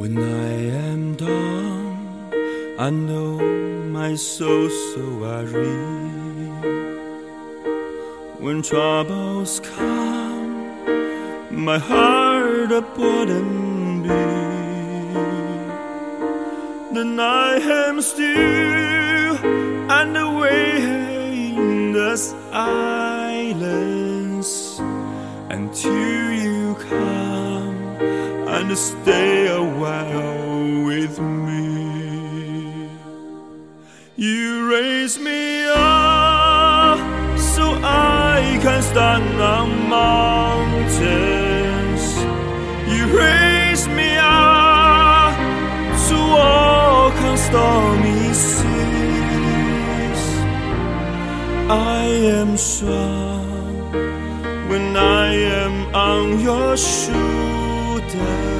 When I am done, I know my soul so weary. When troubles come, my heart a burden be. Then I am still and away in the silence until you come and stay a while with me. You raise me up so I can stand on mountains. You raise me up to walk on stormy seas. I am strong when I am on your shoulders.